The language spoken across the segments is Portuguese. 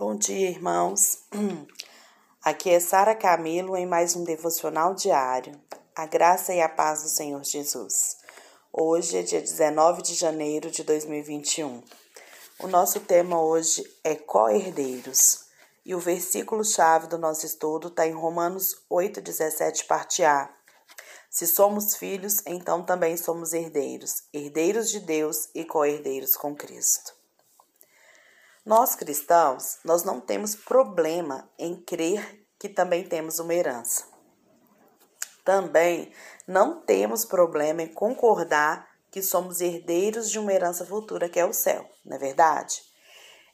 Bom dia, irmãos. Aqui é Sara Camilo em mais um devocional diário. A graça e a paz do Senhor Jesus. Hoje é dia 19 de janeiro de 2021. O nosso tema hoje é co-herdeiros. E o versículo-chave do nosso estudo está em Romanos 8,17, parte A. Se somos filhos, então também somos herdeiros, herdeiros de Deus e co-herdeiros com Cristo. Nós cristãos, nós não temos problema em crer que também temos uma herança. Também não temos problema em concordar que somos herdeiros de uma herança futura que é o céu, não é verdade?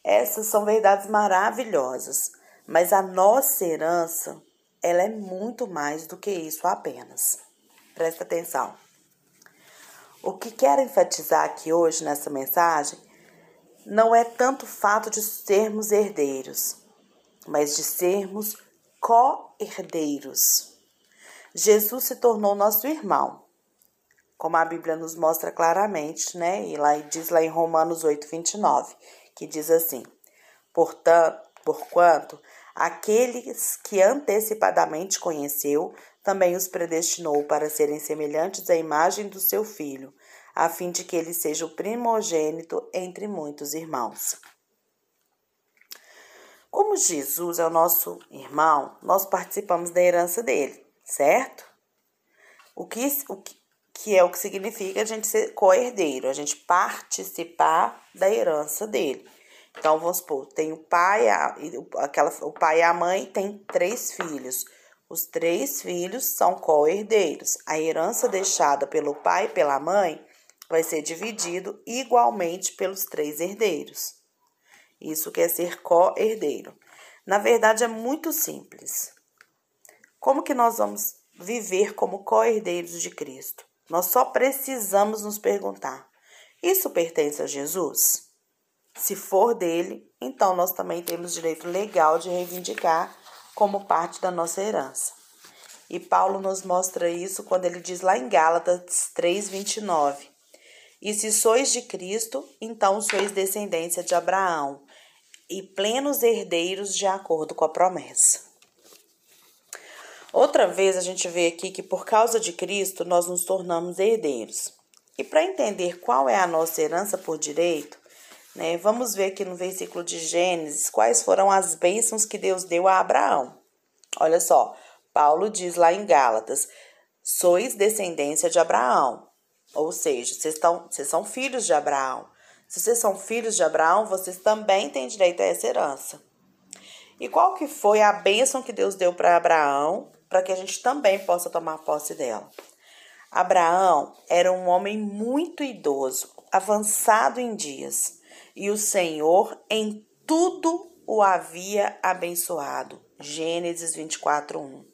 Essas são verdades maravilhosas, mas a nossa herança, ela é muito mais do que isso apenas. Presta atenção. O que quero enfatizar aqui hoje nessa mensagem não é tanto o fato de sermos herdeiros, mas de sermos co-herdeiros. Jesus se tornou nosso irmão, como a Bíblia nos mostra claramente, né? E lá diz lá em Romanos 8, 29, que diz assim: Portanto, porquanto aqueles que antecipadamente conheceu, também os predestinou para serem semelhantes à imagem do seu filho a fim de que ele seja o primogênito entre muitos irmãos. Como Jesus é o nosso irmão, nós participamos da herança dele, certo? O que, o que, é o que significa a gente ser co-herdeiro, a gente participar da herança dele. Então, vamos supor, tem o pai, a, aquela, o pai e a mãe têm três filhos. Os três filhos são co-herdeiros. A herança deixada pelo pai e pela mãe vai ser dividido igualmente pelos três herdeiros. Isso quer ser co-herdeiro. Na verdade, é muito simples. Como que nós vamos viver como co-herdeiros de Cristo? Nós só precisamos nos perguntar: isso pertence a Jesus? Se for dele, então nós também temos direito legal de reivindicar como parte da nossa herança. E Paulo nos mostra isso quando ele diz lá em Gálatas 3:29. E se sois de Cristo, então sois descendência de Abraão e plenos herdeiros de acordo com a promessa. Outra vez a gente vê aqui que por causa de Cristo nós nos tornamos herdeiros. E para entender qual é a nossa herança por direito, né, vamos ver aqui no versículo de Gênesis quais foram as bênçãos que Deus deu a Abraão. Olha só, Paulo diz lá em Gálatas: sois descendência de Abraão. Ou seja, vocês, estão, vocês são filhos de Abraão. Se vocês são filhos de Abraão, vocês também têm direito a essa herança. E qual que foi a bênção que Deus deu para Abraão, para que a gente também possa tomar posse dela? Abraão era um homem muito idoso, avançado em dias, e o Senhor em tudo o havia abençoado. Gênesis 24, 1.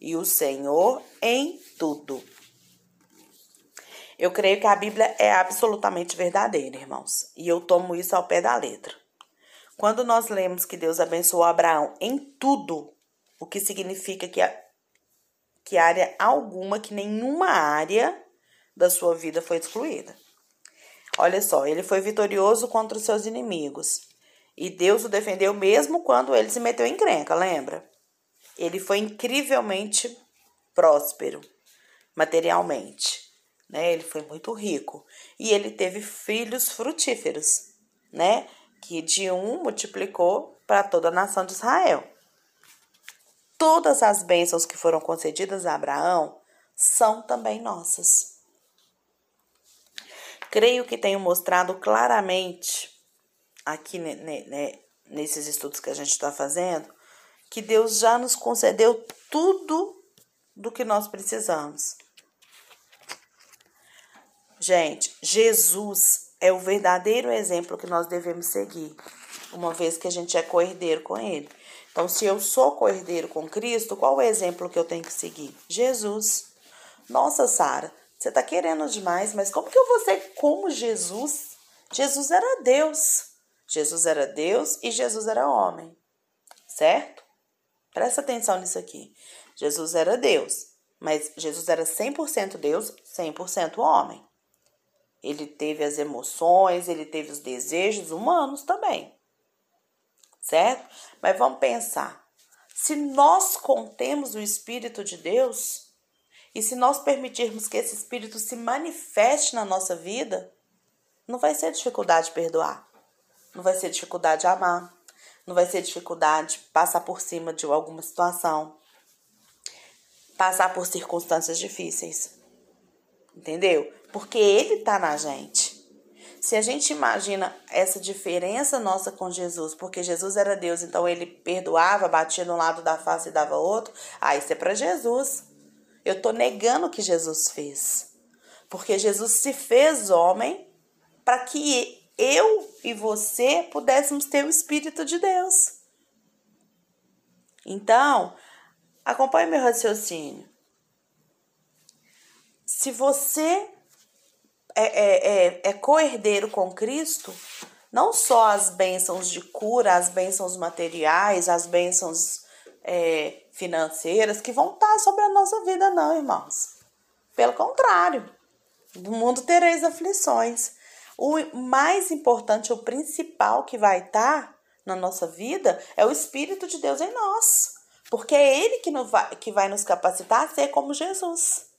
E o Senhor em tudo. Eu creio que a Bíblia é absolutamente verdadeira, irmãos, e eu tomo isso ao pé da letra. Quando nós lemos que Deus abençoou Abraão em tudo, o que significa que, a, que área alguma, que nenhuma área da sua vida foi excluída. Olha só, ele foi vitorioso contra os seus inimigos. E Deus o defendeu mesmo quando ele se meteu em crenca, lembra? Ele foi incrivelmente próspero materialmente né? Ele foi muito rico e ele teve filhos frutíferos, né? Que de um multiplicou para toda a nação de Israel. Todas as bênçãos que foram concedidas a Abraão são também nossas. Creio que tenho mostrado claramente aqui nesses estudos que a gente está fazendo que Deus já nos concedeu tudo do que nós precisamos. Gente, Jesus é o verdadeiro exemplo que nós devemos seguir, uma vez que a gente é coerdeiro com Ele. Então, se eu sou coerdeiro com Cristo, qual o exemplo que eu tenho que seguir? Jesus. Nossa, Sara, você está querendo demais, mas como que eu vou ser como Jesus? Jesus era Deus. Jesus era Deus e Jesus era homem, certo? Presta atenção nisso aqui. Jesus era Deus, mas Jesus era 100% Deus, 100% homem. Ele teve as emoções, ele teve os desejos humanos também. certo? Mas vamos pensar. Se nós contemos o Espírito de Deus, e se nós permitirmos que esse Espírito se manifeste na nossa vida, não vai ser dificuldade de perdoar, não vai ser dificuldade de amar, não vai ser dificuldade de passar por cima de alguma situação, passar por circunstâncias difíceis. Entendeu? Porque Ele está na gente. Se a gente imagina essa diferença nossa com Jesus, porque Jesus era Deus, então ele perdoava, batia no lado da face e dava outro, ah, isso é para Jesus. Eu estou negando o que Jesus fez. Porque Jesus se fez homem para que eu e você pudéssemos ter o Espírito de Deus. Então, acompanhe meu raciocínio. Se você é, é, é, é co-herdeiro com Cristo, não só as bênçãos de cura, as bênçãos materiais, as bênçãos é, financeiras que vão estar sobre a nossa vida, não, irmãos. Pelo contrário, no mundo tereis aflições. O mais importante, o principal que vai estar na nossa vida é o Espírito de Deus em nós. Porque é Ele que, que vai nos capacitar a ser como Jesus.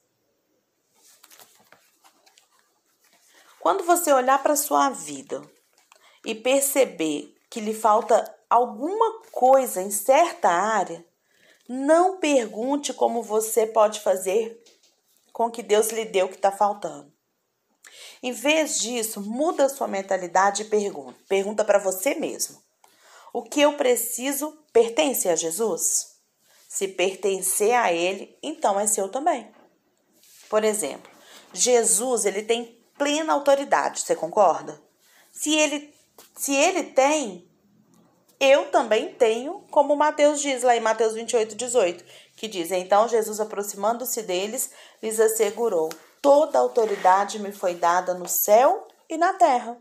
Quando você olhar para sua vida e perceber que lhe falta alguma coisa em certa área, não pergunte como você pode fazer com que Deus lhe deu o que está faltando. Em vez disso, muda sua mentalidade e pergunta. Pergunta para você mesmo. O que eu preciso pertence a Jesus? Se pertencer a ele, então é seu também. Por exemplo, Jesus, ele tem plena autoridade, você concorda? Se ele se ele tem, eu também tenho, como Mateus diz lá em Mateus 28, 18, que diz: Então Jesus, aproximando-se deles, lhes assegurou: Toda autoridade me foi dada no céu e na terra.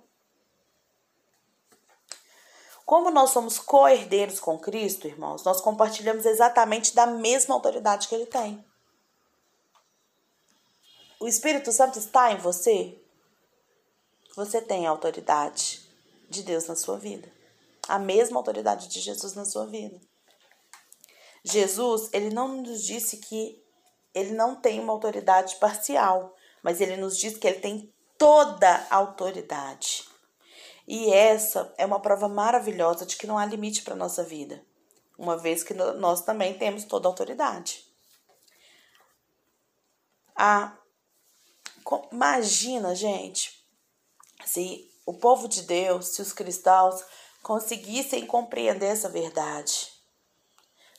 Como nós somos co-herdeiros com Cristo, irmãos, nós compartilhamos exatamente da mesma autoridade que ele tem. O Espírito Santo está em você? Você tem a autoridade de Deus na sua vida a mesma autoridade de Jesus na sua vida. Jesus, ele não nos disse que ele não tem uma autoridade parcial, mas ele nos diz que ele tem toda a autoridade. E essa é uma prova maravilhosa de que não há limite para a nossa vida, uma vez que nós também temos toda a autoridade. Ah, imagina, gente, se o povo de Deus, se os cristãos conseguissem compreender essa verdade,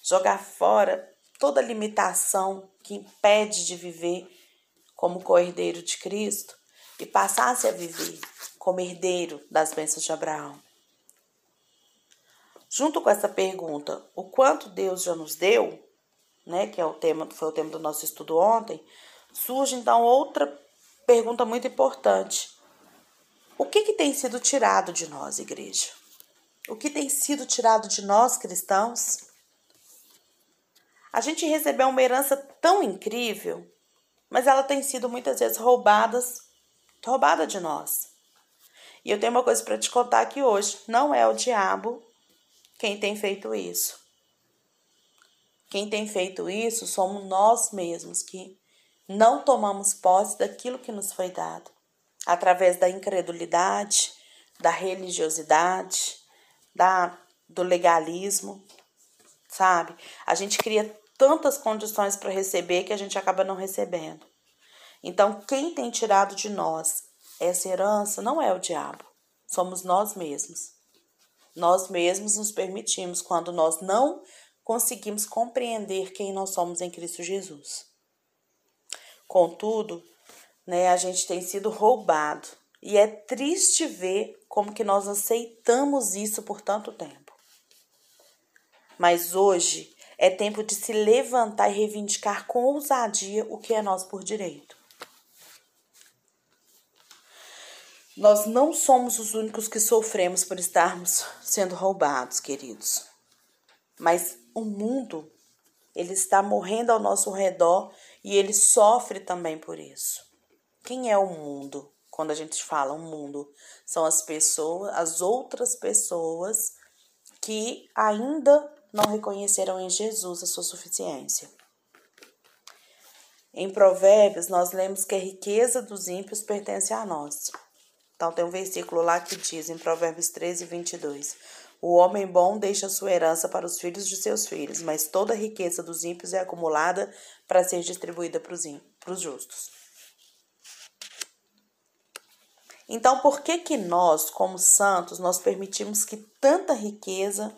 jogar fora toda limitação que impede de viver como co-herdeiro de Cristo e passasse a viver como herdeiro das bênçãos de Abraão. Junto com essa pergunta, o quanto Deus já nos deu, né, que é o tema, foi o tema do nosso estudo ontem, surge então outra pergunta muito importante. O que, que tem sido tirado de nós, igreja? o que tem sido tirado de nós cristãos? A gente recebeu uma herança tão incrível, mas ela tem sido muitas vezes roubada, roubada de nós. E eu tenho uma coisa para te contar aqui hoje: não é o diabo quem tem feito isso. Quem tem feito isso somos nós mesmos que não tomamos posse daquilo que nos foi dado, através da incredulidade, da religiosidade, da, do legalismo, sabe? A gente cria tantas condições para receber que a gente acaba não recebendo. Então, quem tem tirado de nós essa herança não é o diabo, somos nós mesmos. Nós mesmos nos permitimos quando nós não conseguimos compreender quem nós somos em Cristo Jesus. Contudo, né, a gente tem sido roubado e é triste ver como que nós aceitamos isso por tanto tempo. Mas hoje é tempo de se levantar e reivindicar com ousadia o que é nosso por direito. Nós não somos os únicos que sofremos por estarmos sendo roubados, queridos. Mas o mundo, ele está morrendo ao nosso redor e ele sofre também por isso. Quem é o mundo? quando a gente fala o um mundo, são as pessoas, as outras pessoas que ainda não reconheceram em Jesus a sua suficiência. Em Provérbios, nós lemos que a riqueza dos ímpios pertence a nós. Então, tem um versículo lá que diz, em Provérbios 13, 22, O homem bom deixa sua herança para os filhos de seus filhos, mas toda a riqueza dos ímpios é acumulada para ser distribuída para os, para os justos. Então, por que que nós, como santos, nós permitimos que tanta riqueza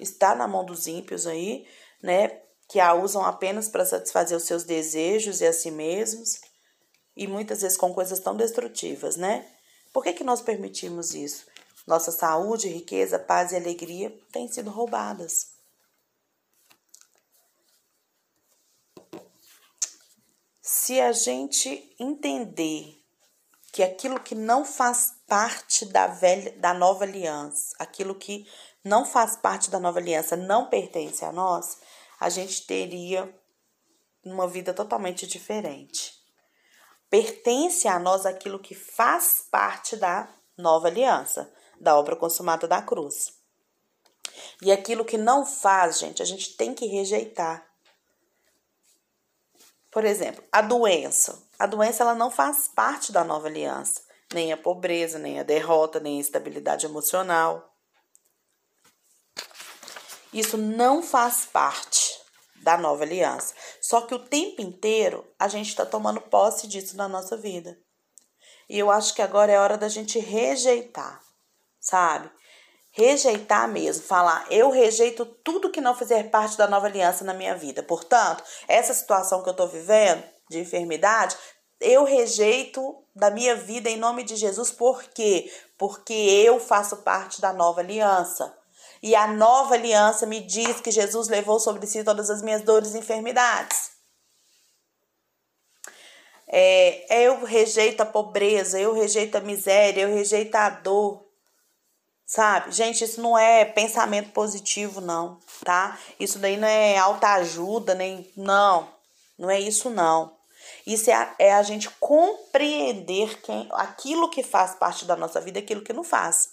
está na mão dos ímpios aí, né? Que a usam apenas para satisfazer os seus desejos e a si mesmos, e muitas vezes com coisas tão destrutivas, né? Por que, que nós permitimos isso? Nossa saúde, riqueza, paz e alegria têm sido roubadas. Se a gente entender que aquilo que não faz parte da velha, da nova aliança, aquilo que não faz parte da nova aliança, não pertence a nós, a gente teria uma vida totalmente diferente. Pertence a nós aquilo que faz parte da nova aliança, da obra consumada da cruz. E aquilo que não faz, gente, a gente tem que rejeitar. Por exemplo, a doença. A doença ela não faz parte da nova aliança, nem a pobreza, nem a derrota, nem a instabilidade emocional. Isso não faz parte da nova aliança. Só que o tempo inteiro a gente está tomando posse disso na nossa vida. E eu acho que agora é hora da gente rejeitar, sabe? Rejeitar mesmo, falar, eu rejeito tudo que não fizer parte da nova aliança na minha vida. Portanto, essa situação que eu estou vivendo, de enfermidade, eu rejeito da minha vida em nome de Jesus. Por quê? Porque eu faço parte da nova aliança. E a nova aliança me diz que Jesus levou sobre si todas as minhas dores e enfermidades. É, eu rejeito a pobreza, eu rejeito a miséria, eu rejeito a dor. Sabe? Gente, isso não é pensamento positivo, não, tá? Isso daí não é alta ajuda, nem. Não, não é isso, não. Isso é a, é a gente compreender quem, aquilo que faz parte da nossa vida e aquilo que não faz.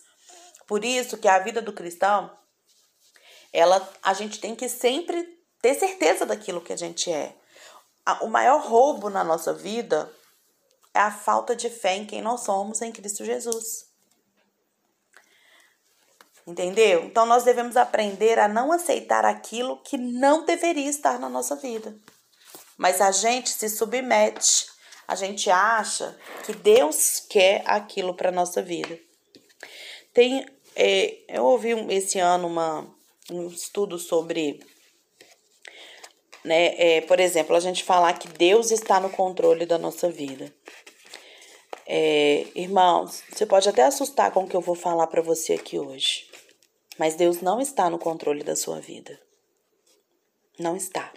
Por isso que a vida do cristão, ela, a gente tem que sempre ter certeza daquilo que a gente é. O maior roubo na nossa vida é a falta de fé em quem nós somos em Cristo Jesus. Entendeu? Então nós devemos aprender a não aceitar aquilo que não deveria estar na nossa vida. Mas a gente se submete, a gente acha que Deus quer aquilo para nossa vida. Tem é, eu ouvi esse ano uma, um estudo sobre, né, é, por exemplo, a gente falar que Deus está no controle da nossa vida. É, irmãos, você pode até assustar com o que eu vou falar para você aqui hoje, mas Deus não está no controle da sua vida. Não está.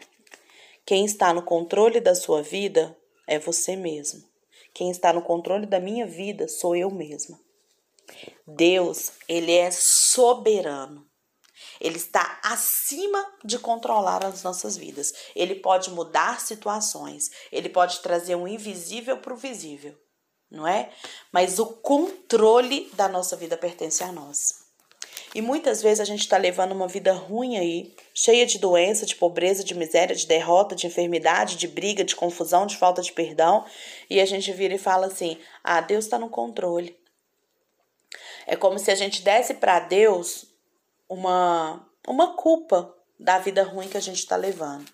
Quem está no controle da sua vida é você mesmo. Quem está no controle da minha vida sou eu mesma. Deus, ele é soberano. Ele está acima de controlar as nossas vidas. Ele pode mudar situações, ele pode trazer um invisível para o visível, não é? Mas o controle da nossa vida pertence a nós. E muitas vezes a gente está levando uma vida ruim aí, cheia de doença, de pobreza, de miséria, de derrota, de enfermidade, de briga, de confusão, de falta de perdão, e a gente vira e fala assim: ah, Deus está no controle. É como se a gente desse para Deus uma, uma culpa da vida ruim que a gente está levando.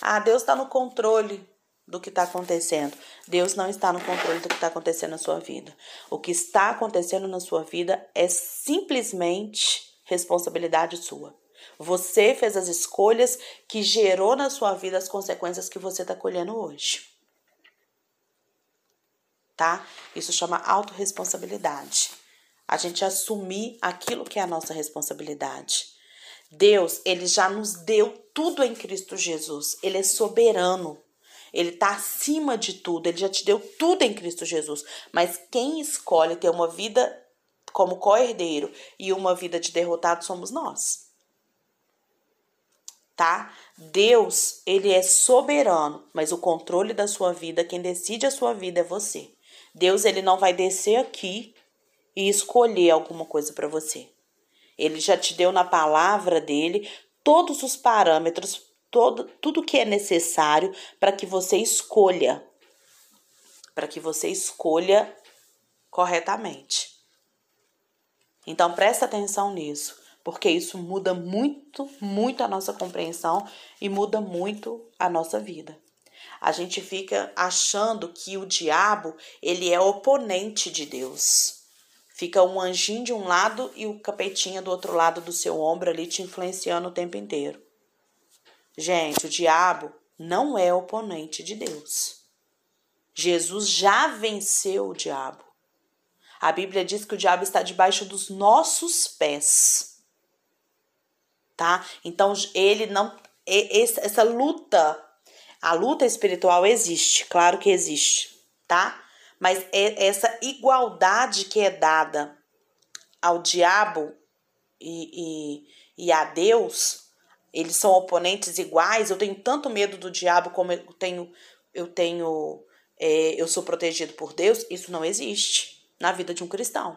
Ah, Deus está no controle do que está acontecendo. Deus não está no controle do que está acontecendo na sua vida. O que está acontecendo na sua vida é simplesmente responsabilidade sua. Você fez as escolhas que gerou na sua vida as consequências que você está colhendo hoje. Tá? Isso chama autorresponsabilidade a gente assumir aquilo que é a nossa responsabilidade. Deus, ele já nos deu tudo em Cristo Jesus. Ele é soberano. Ele está acima de tudo. Ele já te deu tudo em Cristo Jesus. Mas quem escolhe ter uma vida como co-herdeiro e uma vida de derrotado somos nós. Tá? Deus, ele é soberano, mas o controle da sua vida, quem decide a sua vida é você. Deus, ele não vai descer aqui e escolher alguma coisa para você. Ele já te deu na palavra dele todos os parâmetros, todo, tudo que é necessário para que você escolha. Para que você escolha corretamente. Então presta atenção nisso, porque isso muda muito, muito a nossa compreensão e muda muito a nossa vida. A gente fica achando que o diabo, ele é oponente de Deus. Fica um anjinho de um lado e o capetinha do outro lado do seu ombro ali te influenciando o tempo inteiro. Gente, o diabo não é oponente de Deus. Jesus já venceu o diabo. A Bíblia diz que o diabo está debaixo dos nossos pés. Tá? Então ele não essa luta, a luta espiritual existe, claro que existe, tá? Mas essa igualdade que é dada ao diabo e, e, e a Deus, eles são oponentes iguais. Eu tenho tanto medo do diabo como eu tenho, eu tenho, é, eu sou protegido por Deus. Isso não existe na vida de um cristão.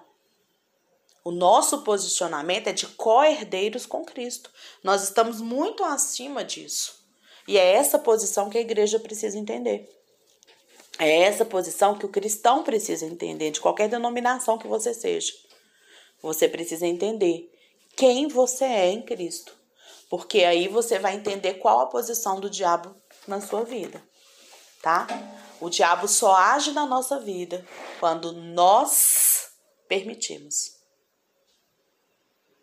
O nosso posicionamento é de co-herdeiros com Cristo. Nós estamos muito acima disso. E é essa posição que a igreja precisa entender. É essa posição que o cristão precisa entender, de qualquer denominação que você seja. Você precisa entender quem você é em Cristo. Porque aí você vai entender qual a posição do diabo na sua vida, tá? O diabo só age na nossa vida quando nós permitimos.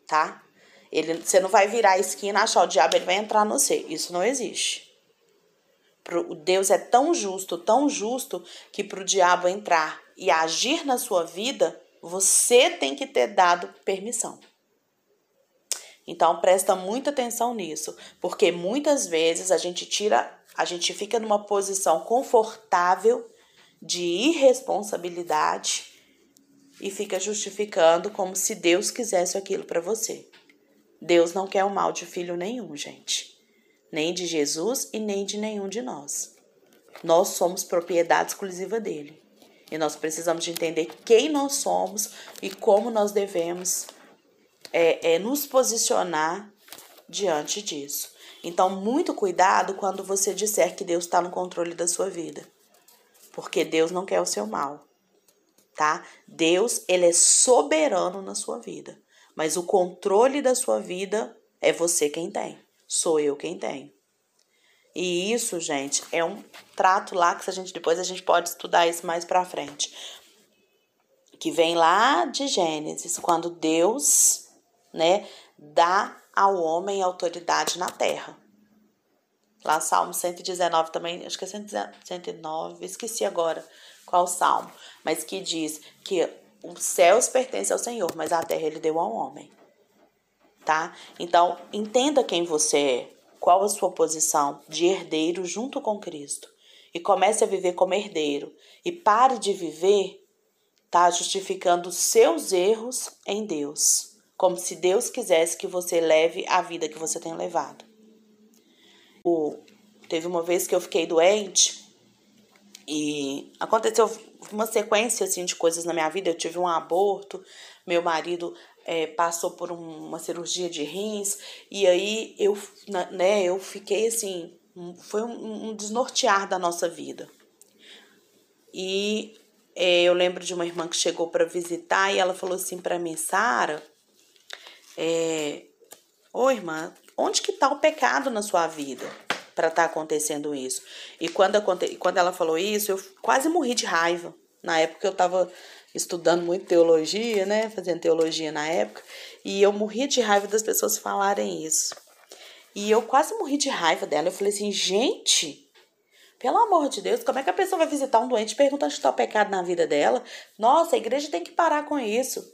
Tá? Ele, você não vai virar a esquina, achar o diabo, ele vai entrar no você. Isso não existe. Deus é tão justo, tão justo, que para o diabo entrar e agir na sua vida, você tem que ter dado permissão. Então presta muita atenção nisso, porque muitas vezes a gente tira, a gente fica numa posição confortável de irresponsabilidade e fica justificando como se Deus quisesse aquilo para você. Deus não quer o mal de filho nenhum, gente nem de Jesus e nem de nenhum de nós. Nós somos propriedade exclusiva dele. E nós precisamos de entender quem nós somos e como nós devemos é, é, nos posicionar diante disso. Então, muito cuidado quando você disser que Deus está no controle da sua vida. Porque Deus não quer o seu mal. Tá? Deus, ele é soberano na sua vida. Mas o controle da sua vida é você quem tem sou eu quem tem. E isso, gente, é um trato lá que a gente depois a gente pode estudar isso mais para frente. Que vem lá de Gênesis, quando Deus, né, dá ao homem autoridade na terra. Lá Salmo 119 também, acho que é 119, esqueci agora qual salmo, mas que diz que os céus pertencem ao Senhor, mas a terra ele deu ao homem tá? Então, entenda quem você é, qual a sua posição de herdeiro junto com Cristo e comece a viver como herdeiro e pare de viver tá justificando seus erros em Deus, como se Deus quisesse que você leve a vida que você tem levado. O, teve uma vez que eu fiquei doente e aconteceu uma sequência assim de coisas na minha vida. Eu tive um aborto, meu marido é, passou por um, uma cirurgia de rins, e aí eu, né, eu fiquei assim, foi um, um desnortear da nossa vida. E é, eu lembro de uma irmã que chegou para visitar e ela falou assim para mim, Sara, é, ô irmã, onde que tá o pecado na sua vida para estar tá acontecendo isso? E quando, aconte, quando ela falou isso, eu quase morri de raiva. Na época eu estava estudando muito teologia, né? Fazendo teologia na época. E eu morria de raiva das pessoas falarem isso. E eu quase morri de raiva dela. Eu falei assim, gente, pelo amor de Deus, como é que a pessoa vai visitar um doente perguntando se está o pecado na vida dela? Nossa, a igreja tem que parar com isso.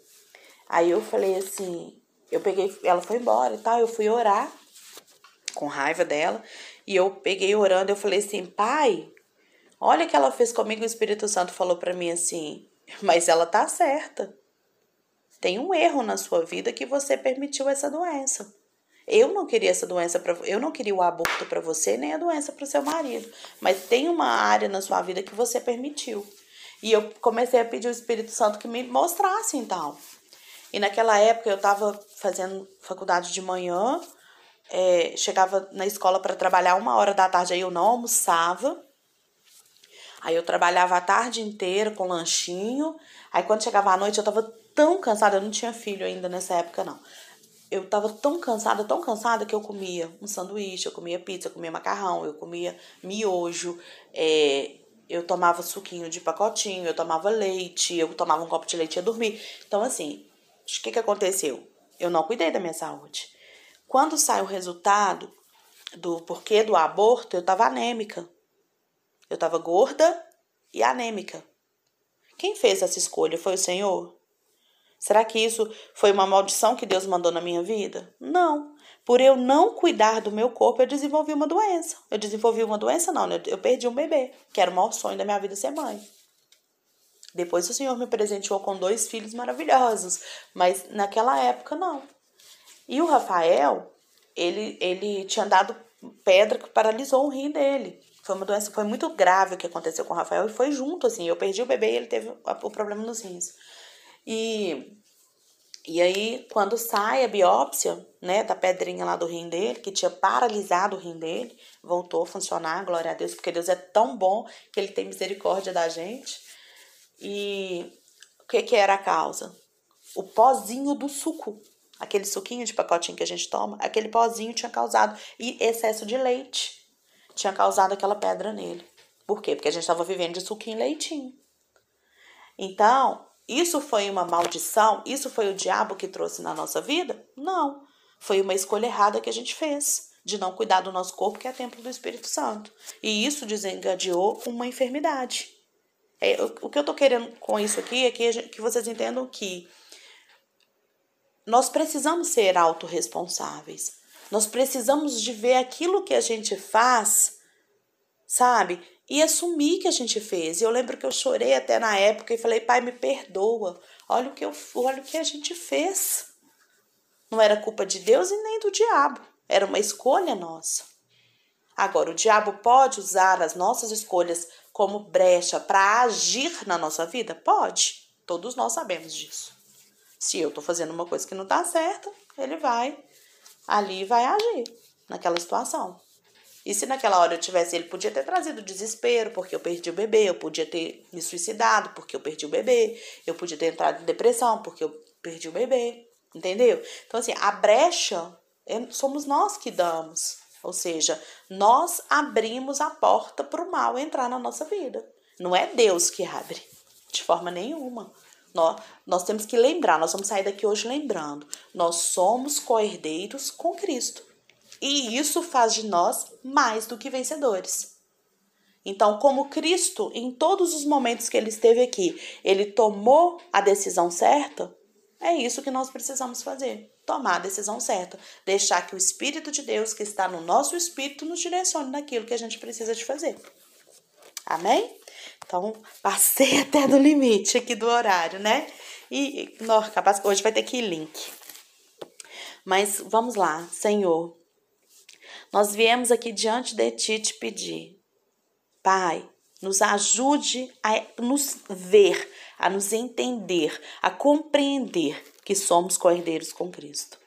Aí eu falei assim, eu peguei, ela foi embora e tal, eu fui orar com raiva dela. E eu peguei orando, eu falei assim, pai, olha o que ela fez comigo. O Espírito Santo falou para mim assim, mas ela tá certa. Tem um erro na sua vida que você permitiu essa doença. Eu não queria essa doença para eu não queria o aborto para você nem a doença para o seu marido, mas tem uma área na sua vida que você permitiu. E eu comecei a pedir ao Espírito Santo que me mostrasse então. E naquela época eu estava fazendo faculdade de manhã, é, chegava na escola para trabalhar uma hora da tarde, aí eu não almoçava. Aí eu trabalhava a tarde inteira com lanchinho. Aí quando chegava à noite eu tava tão cansada, eu não tinha filho ainda nessa época não. Eu tava tão cansada, tão cansada que eu comia um sanduíche, eu comia pizza, eu comia macarrão, eu comia miojo, é, eu tomava suquinho de pacotinho, eu tomava leite, eu tomava um copo de leite e ia dormir. Então assim, o que que aconteceu? Eu não cuidei da minha saúde. Quando sai o resultado do porquê do aborto, eu tava anêmica. Eu estava gorda e anêmica. Quem fez essa escolha foi o Senhor? Será que isso foi uma maldição que Deus mandou na minha vida? Não. Por eu não cuidar do meu corpo, eu desenvolvi uma doença. Eu desenvolvi uma doença, não, né? eu perdi um bebê, que era o maior sonho da minha vida ser mãe. Depois o Senhor me presenteou com dois filhos maravilhosos, mas naquela época não. E o Rafael, ele, ele tinha dado pedra que paralisou o rim dele. Foi uma doença, foi muito grave o que aconteceu com o Rafael e foi junto, assim. Eu perdi o bebê e ele teve o problema nos rins. E, e aí, quando sai a biópsia, né, da pedrinha lá do rim dele, que tinha paralisado o rim dele, voltou a funcionar, glória a Deus, porque Deus é tão bom que ele tem misericórdia da gente. E o que, que era a causa? O pozinho do suco. Aquele suquinho de pacotinho que a gente toma, aquele pozinho tinha causado e excesso de leite tinha causado aquela pedra nele. Por quê? Porque a gente estava vivendo de suquinho e leitinho. Então, isso foi uma maldição? Isso foi o diabo que trouxe na nossa vida? Não. Foi uma escolha errada que a gente fez de não cuidar do nosso corpo, que é templo do Espírito Santo. E isso desengadeou uma enfermidade. É, o que eu tô querendo com isso aqui é que, que vocês entendam que nós precisamos ser autorresponsáveis. Nós precisamos de ver aquilo que a gente faz, sabe? E assumir que a gente fez. E eu lembro que eu chorei até na época e falei, pai, me perdoa. Olha o que eu, olha o que a gente fez. Não era culpa de Deus e nem do diabo. Era uma escolha nossa. Agora, o diabo pode usar as nossas escolhas como brecha para agir na nossa vida? Pode. Todos nós sabemos disso. Se eu estou fazendo uma coisa que não está certa, ele vai ali vai agir naquela situação. E se naquela hora eu tivesse, ele podia ter trazido desespero porque eu perdi o bebê, eu podia ter me suicidado porque eu perdi o bebê, eu podia ter entrado em depressão porque eu perdi o bebê, entendeu? Então, assim, a brecha é, somos nós que damos. Ou seja, nós abrimos a porta para o mal entrar na nossa vida. Não é Deus que abre, de forma nenhuma. Nós, nós temos que lembrar, nós vamos sair daqui hoje lembrando, nós somos coerdeiros com Cristo. E isso faz de nós mais do que vencedores. Então, como Cristo, em todos os momentos que ele esteve aqui, ele tomou a decisão certa, é isso que nós precisamos fazer. Tomar a decisão certa. Deixar que o Espírito de Deus, que está no nosso espírito, nos direcione naquilo que a gente precisa de fazer. Amém? Então, passei até do limite aqui do horário, né? E, não, capaz, hoje vai ter que ir link. Mas vamos lá, Senhor. Nós viemos aqui diante de Ti te pedir. Pai, nos ajude a nos ver, a nos entender, a compreender que somos cordeiros com Cristo.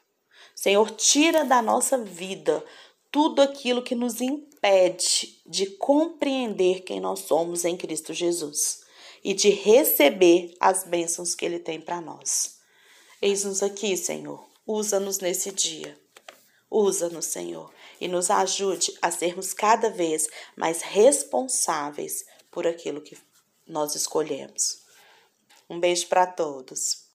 Senhor, tira da nossa vida tudo aquilo que nos impede de compreender quem nós somos em Cristo Jesus e de receber as bênçãos que Ele tem para nós. Eis-nos aqui, Senhor. Usa-nos nesse dia. Usa-nos, Senhor, e nos ajude a sermos cada vez mais responsáveis por aquilo que nós escolhemos. Um beijo para todos.